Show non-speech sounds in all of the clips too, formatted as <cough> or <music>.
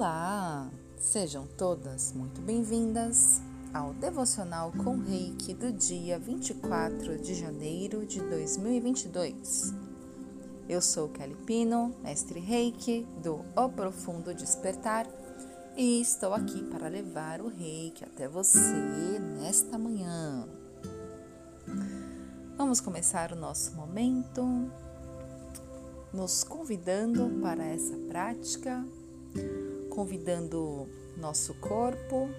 Olá! Sejam todas muito bem-vindas ao Devocional com Reiki do dia 24 de janeiro de 2022. Eu sou Kelly Pino, mestre Reiki do O Profundo Despertar e estou aqui para levar o Reiki até você nesta manhã. Vamos começar o nosso momento nos convidando para essa prática convidando nosso corpo,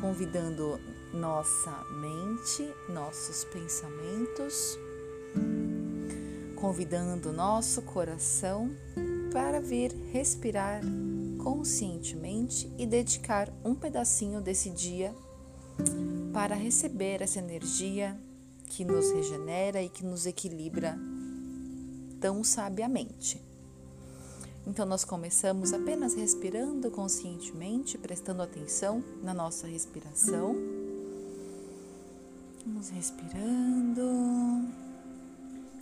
convidando nossa mente, nossos pensamentos, convidando nosso coração para vir respirar conscientemente e dedicar um pedacinho desse dia para receber essa energia que nos regenera e que nos equilibra tão sabiamente. Então, nós começamos apenas respirando conscientemente, prestando atenção na nossa respiração. Vamos respirando.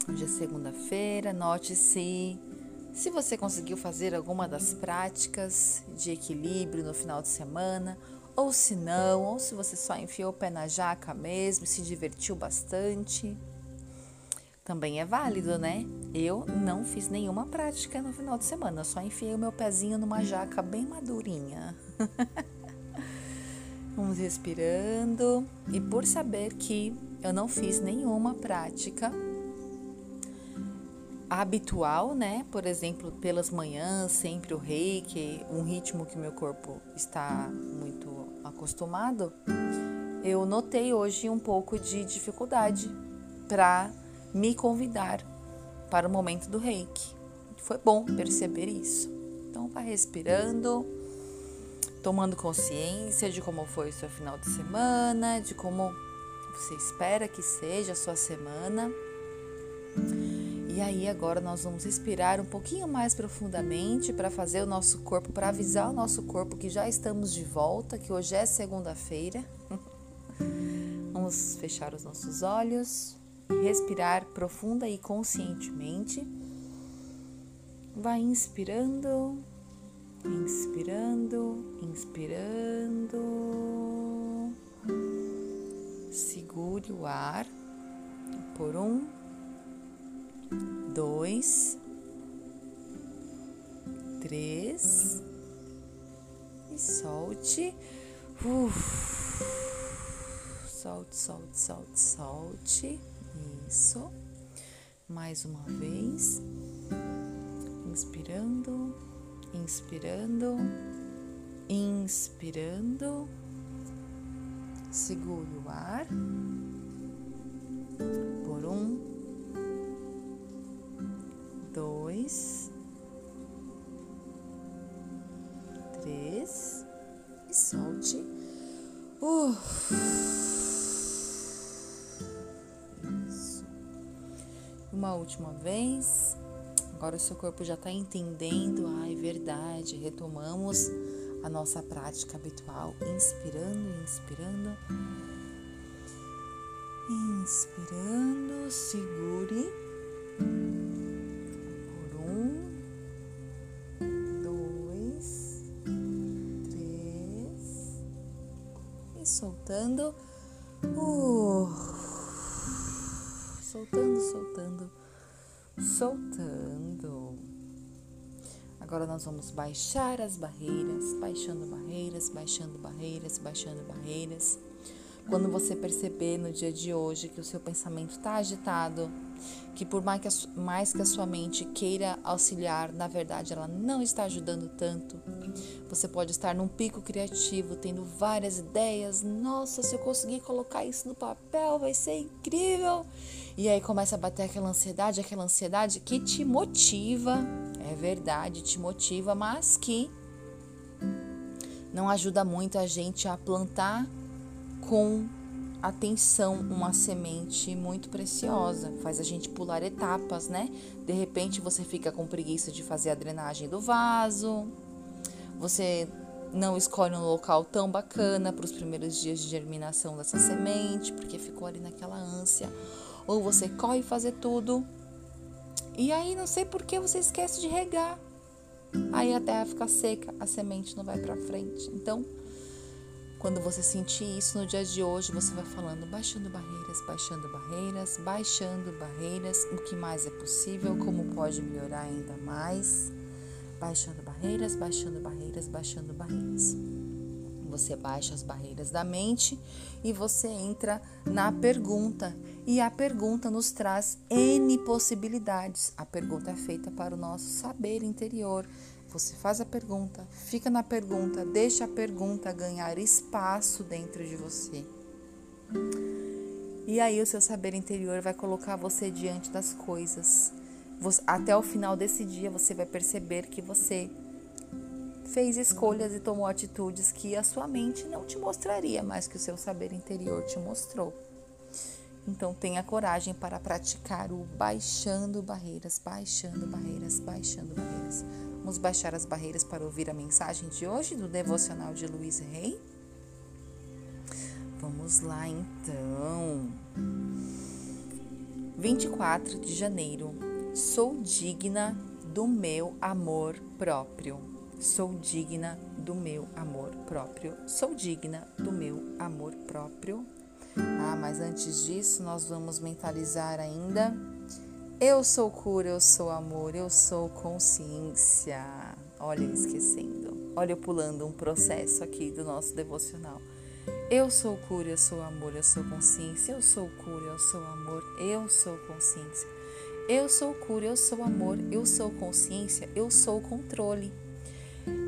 Hoje é segunda-feira, note-se se você conseguiu fazer alguma das práticas de equilíbrio no final de semana, ou se não, ou se você só enfiou o pé na jaca mesmo se divertiu bastante também é válido, né? Eu não fiz nenhuma prática no final de semana, só enfiei o meu pezinho numa jaca bem madurinha. <laughs> Vamos respirando e por saber que eu não fiz nenhuma prática habitual, né? Por exemplo, pelas manhãs, sempre o reiki, um ritmo que meu corpo está muito acostumado, eu notei hoje um pouco de dificuldade para me convidar para o momento do reiki. Foi bom perceber isso. Então, vá respirando, tomando consciência de como foi o seu final de semana, de como você espera que seja a sua semana. E aí, agora nós vamos respirar um pouquinho mais profundamente para fazer o nosso corpo, para avisar o nosso corpo que já estamos de volta, que hoje é segunda-feira. <laughs> vamos fechar os nossos olhos respirar profunda e conscientemente. Vai inspirando, inspirando, inspirando. Segure o ar por um, dois, três e solte. Uf. Solte, solte, solte, solte. Isso. Mais uma vez. Inspirando, inspirando, inspirando. Segure o ar. Por um, dois, uma última vez. Agora o seu corpo já está entendendo. Ai, verdade. Retomamos a nossa prática habitual, inspirando, inspirando. Inspirando, segure. Por um, dois, três. E soltando. Soltando, soltando. Agora nós vamos baixar as barreiras, baixando barreiras, baixando barreiras, baixando barreiras. Quando você perceber no dia de hoje que o seu pensamento está agitado, que por mais que, a, mais que a sua mente queira auxiliar, na verdade ela não está ajudando tanto. Você pode estar num pico criativo, tendo várias ideias. Nossa, se eu conseguir colocar isso no papel, vai ser incrível. E aí começa a bater aquela ansiedade, aquela ansiedade que te motiva, é verdade, te motiva, mas que não ajuda muito a gente a plantar com atenção uma semente muito preciosa, faz a gente pular etapas, né? De repente você fica com preguiça de fazer a drenagem do vaso, você não escolhe um local tão bacana para os primeiros dias de germinação dessa semente, porque ficou ali naquela ânsia, ou você corre fazer tudo e aí não sei por que você esquece de regar. Aí a terra fica seca, a semente não vai para frente. Então, quando você sentir isso no dia de hoje, você vai falando, baixando barreiras, baixando barreiras, baixando barreiras, o que mais é possível, como pode melhorar ainda mais. Baixando barreiras, baixando barreiras, baixando barreiras. Você baixa as barreiras da mente e você entra na pergunta. E a pergunta nos traz N possibilidades. A pergunta é feita para o nosso saber interior. Você faz a pergunta, fica na pergunta, deixa a pergunta ganhar espaço dentro de você. E aí o seu saber interior vai colocar você diante das coisas. Até o final desse dia você vai perceber que você fez escolhas e tomou atitudes que a sua mente não te mostraria, mas que o seu saber interior te mostrou. Então tenha coragem para praticar o baixando barreiras, baixando barreiras, baixando barreiras. Vamos baixar as barreiras para ouvir a mensagem de hoje do devocional de Luiz Rei? Vamos lá então. 24 de janeiro. Sou digna do meu amor próprio. Sou digna do meu amor próprio. Sou digna do meu amor próprio. Ah, mas antes disso, nós vamos mentalizar ainda. Eu sou cura, eu sou amor, eu sou consciência. Olha, eu esquecendo. Olha, eu pulando um processo aqui do nosso devocional. Eu sou cura, eu sou amor, eu sou consciência. Eu sou cura, eu sou amor, eu sou consciência. Eu sou cura, eu sou amor, eu sou consciência, eu sou controle.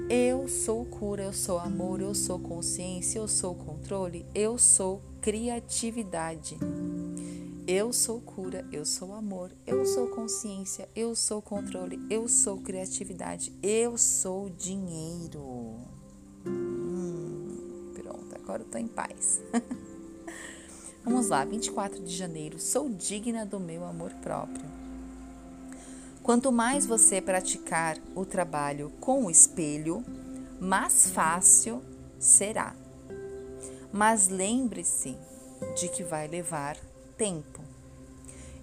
Eu sou cura, eu sou amor, eu sou consciência, eu sou controle, eu sou criatividade. Eu sou cura, eu sou amor, eu sou consciência, eu sou controle, eu sou criatividade, eu sou dinheiro. Hum, pronto, agora eu tô em paz. <laughs> Vamos lá, 24 de janeiro, sou digna do meu amor próprio. Quanto mais você praticar o trabalho com o espelho, mais fácil será. Mas lembre-se de que vai levar tempo.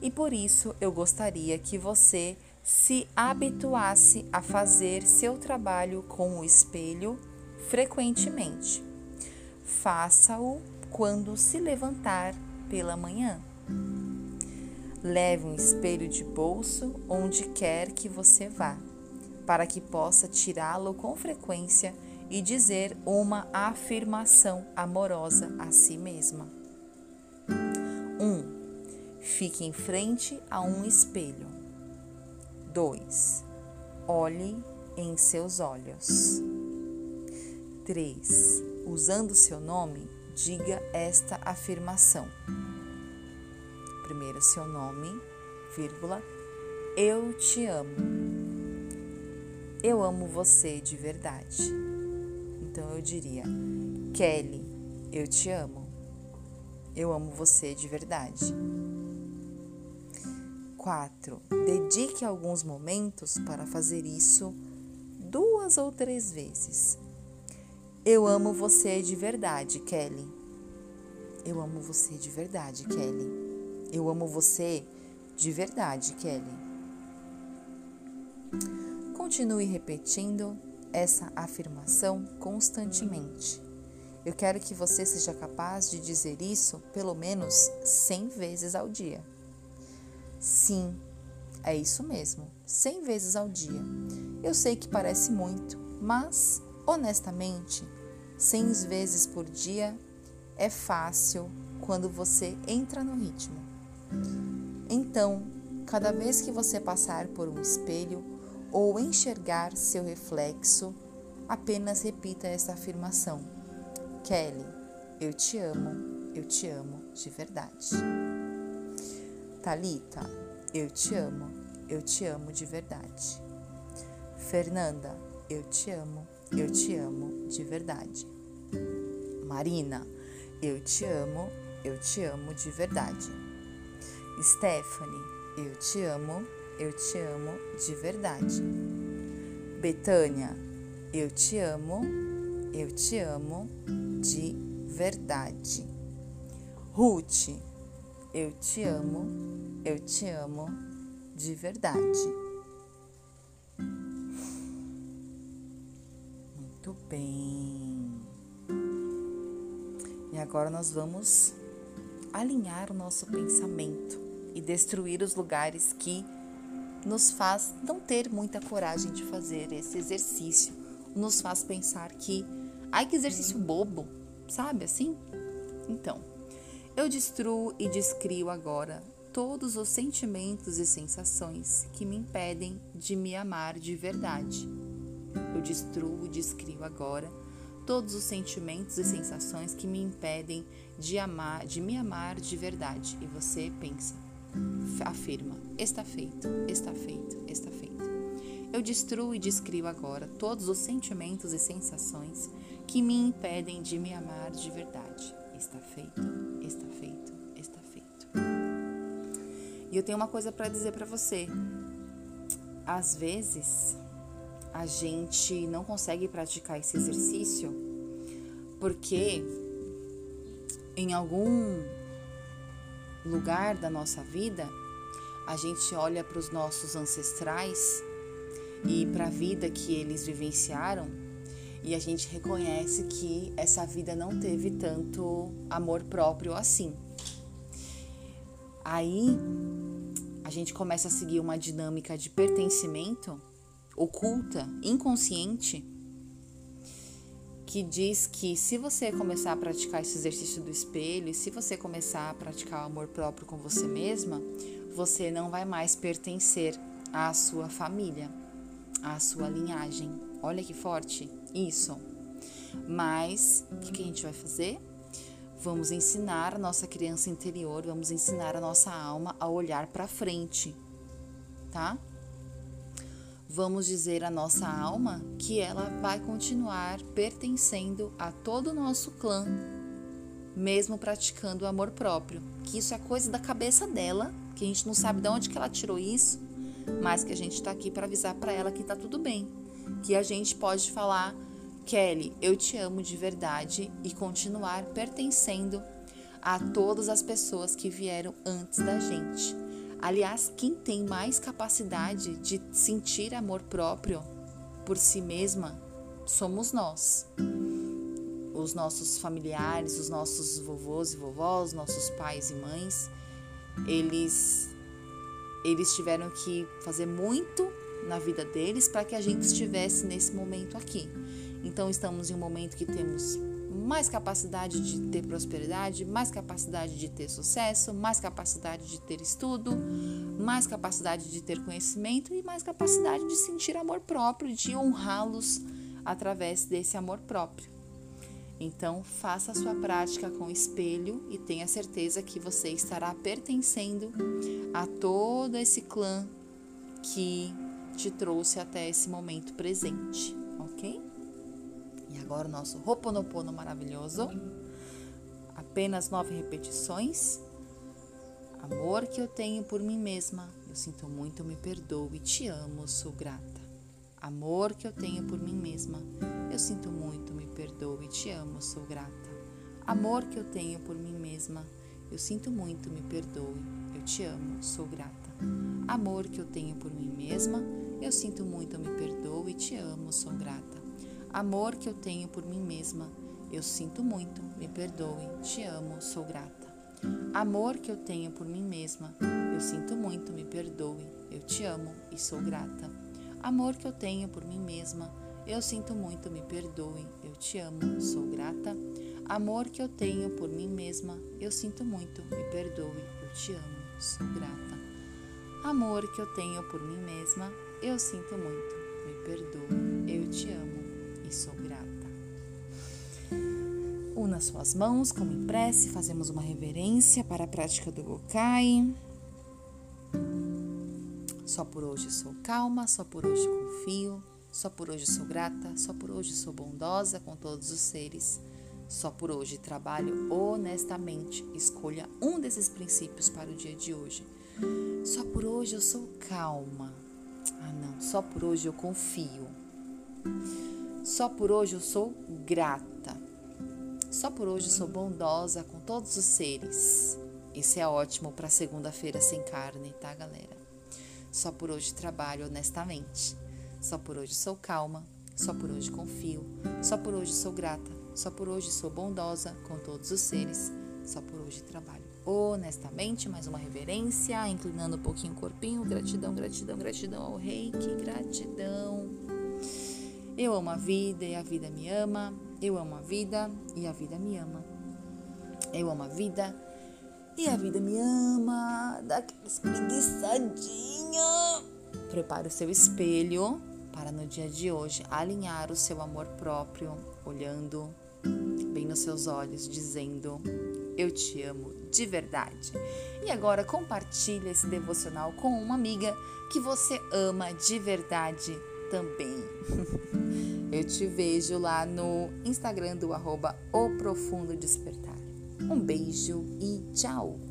E por isso eu gostaria que você se habituasse a fazer seu trabalho com o espelho frequentemente. Faça-o quando se levantar pela manhã. Leve um espelho de bolso onde quer que você vá, para que possa tirá-lo com frequência e dizer uma afirmação amorosa a si mesma. 1. Um, fique em frente a um espelho. 2. Olhe em seus olhos. 3. Usando seu nome, diga esta afirmação primeiro seu nome, vírgula, eu te amo. Eu amo você de verdade. Então eu diria, Kelly, eu te amo. Eu amo você de verdade. 4. Dedique alguns momentos para fazer isso duas ou três vezes. Eu amo você de verdade, Kelly. Eu amo você de verdade, Kelly. Eu amo você de verdade, Kelly. Continue repetindo essa afirmação constantemente. Eu quero que você seja capaz de dizer isso pelo menos 100 vezes ao dia. Sim, é isso mesmo, 100 vezes ao dia. Eu sei que parece muito, mas, honestamente, 100 vezes por dia é fácil quando você entra no ritmo. Então, cada vez que você passar por um espelho ou enxergar seu reflexo, apenas repita essa afirmação: Kelly, eu te amo, eu te amo de verdade. Talita, eu te amo, eu te amo de verdade. Fernanda, eu te amo, eu te amo de verdade. Marina, eu te amo, eu te amo de verdade. Stephanie, eu te amo, eu te amo de verdade. Betânia, eu te amo, eu te amo de verdade. Ruth, eu te amo, eu te amo de verdade. Muito bem. E agora nós vamos alinhar o nosso pensamento e destruir os lugares que nos faz não ter muita coragem de fazer esse exercício, nos faz pensar que, ai que exercício bobo, sabe assim? Então, eu destruo e descrio agora todos os sentimentos e sensações que me impedem de me amar de verdade. Eu destruo e descrio agora todos os sentimentos e sensações que me impedem de amar, de me amar de verdade. E você pensa, afirma: está feito, está feito, está feito. Eu destruo e descrio agora todos os sentimentos e sensações que me impedem de me amar de verdade. Está feito, está feito, está feito. E eu tenho uma coisa para dizer para você. Às vezes, a gente não consegue praticar esse exercício porque em algum lugar da nossa vida, a gente olha para os nossos ancestrais e para a vida que eles vivenciaram e a gente reconhece que essa vida não teve tanto amor próprio assim. Aí a gente começa a seguir uma dinâmica de pertencimento oculta, inconsciente, que diz que se você começar a praticar esse exercício do espelho, e se você começar a praticar o amor próprio com você mesma, você não vai mais pertencer à sua família, à sua linhagem. Olha que forte isso. Mas o que, que a gente vai fazer? Vamos ensinar a nossa criança interior, vamos ensinar a nossa alma a olhar para frente, tá? vamos dizer à nossa alma que ela vai continuar pertencendo a todo o nosso clã, mesmo praticando o amor próprio. Que isso é coisa da cabeça dela, que a gente não sabe de onde que ela tirou isso, mas que a gente está aqui para avisar para ela que está tudo bem, que a gente pode falar Kelly, eu te amo de verdade e continuar pertencendo a todas as pessoas que vieram antes da gente. Aliás, quem tem mais capacidade de sentir amor próprio por si mesma somos nós. Os nossos familiares, os nossos vovôs e vovós, nossos pais e mães, eles eles tiveram que fazer muito na vida deles para que a gente estivesse nesse momento aqui. Então estamos em um momento que temos mais capacidade de ter prosperidade, mais capacidade de ter sucesso, mais capacidade de ter estudo, mais capacidade de ter conhecimento e mais capacidade de sentir amor próprio, de honrá-los através desse amor próprio. Então, faça a sua prática com espelho e tenha certeza que você estará pertencendo a todo esse clã que te trouxe até esse momento presente, ok? E agora o nosso Ho'oponopono maravilhoso. Apenas nove repetições. Amor que eu tenho por mim mesma, eu sinto muito, me perdoo e te amo, sou grata. Amor que eu tenho por mim mesma, eu sinto muito, me perdoo e te amo, sou grata. Amor que eu tenho por mim mesma, eu sinto muito, me perdoe, eu te amo, sou grata. Amor que eu tenho por mim mesma, eu sinto muito, me perdoo e te amo, sou grata. Amor que eu tenho por mim mesma, eu sinto muito, me perdoe, te amo, sou grata. Amor que eu tenho por mim mesma, eu sinto muito, me perdoe, eu te amo e sou grata. Amor que eu tenho por mim mesma, eu sinto muito, me perdoe, eu te amo, sou grata. Amor que eu tenho por mim mesma, eu sinto muito, me perdoe, eu te amo, sou grata. Amor que eu tenho por mim mesma, eu sinto muito, me perdoe, eu te amo e sou grata. Una suas mãos como em prece, fazemos uma reverência para a prática do Gokai. Só por hoje sou calma, só por hoje confio, só por hoje sou grata, só por hoje sou bondosa com todos os seres. Só por hoje trabalho honestamente. Escolha um desses princípios para o dia de hoje. Só por hoje eu sou calma. Ah, não. Só por hoje eu confio. Só por hoje eu sou grata. Só por hoje eu sou bondosa com todos os seres. Isso é ótimo para segunda-feira sem carne, tá, galera? Só por hoje trabalho honestamente. Só por hoje sou calma. Só por hoje confio. Só por hoje sou grata. Só por hoje sou bondosa com todos os seres. Só por hoje trabalho honestamente, mais uma reverência, inclinando um pouquinho o corpinho. Gratidão, gratidão, gratidão ao reiki, gratidão. Eu amo a vida e a vida me ama. Eu amo a vida e a vida me ama. Eu amo a vida e a vida me ama. Daquela espreguiçadinha. Prepare o seu espelho para no dia de hoje alinhar o seu amor próprio, olhando bem nos seus olhos, dizendo: Eu te amo de verdade. E agora compartilhe esse devocional com uma amiga que você ama de verdade também. <laughs> Eu te vejo lá no Instagram do arroba O Profundo Despertar. Um beijo e tchau!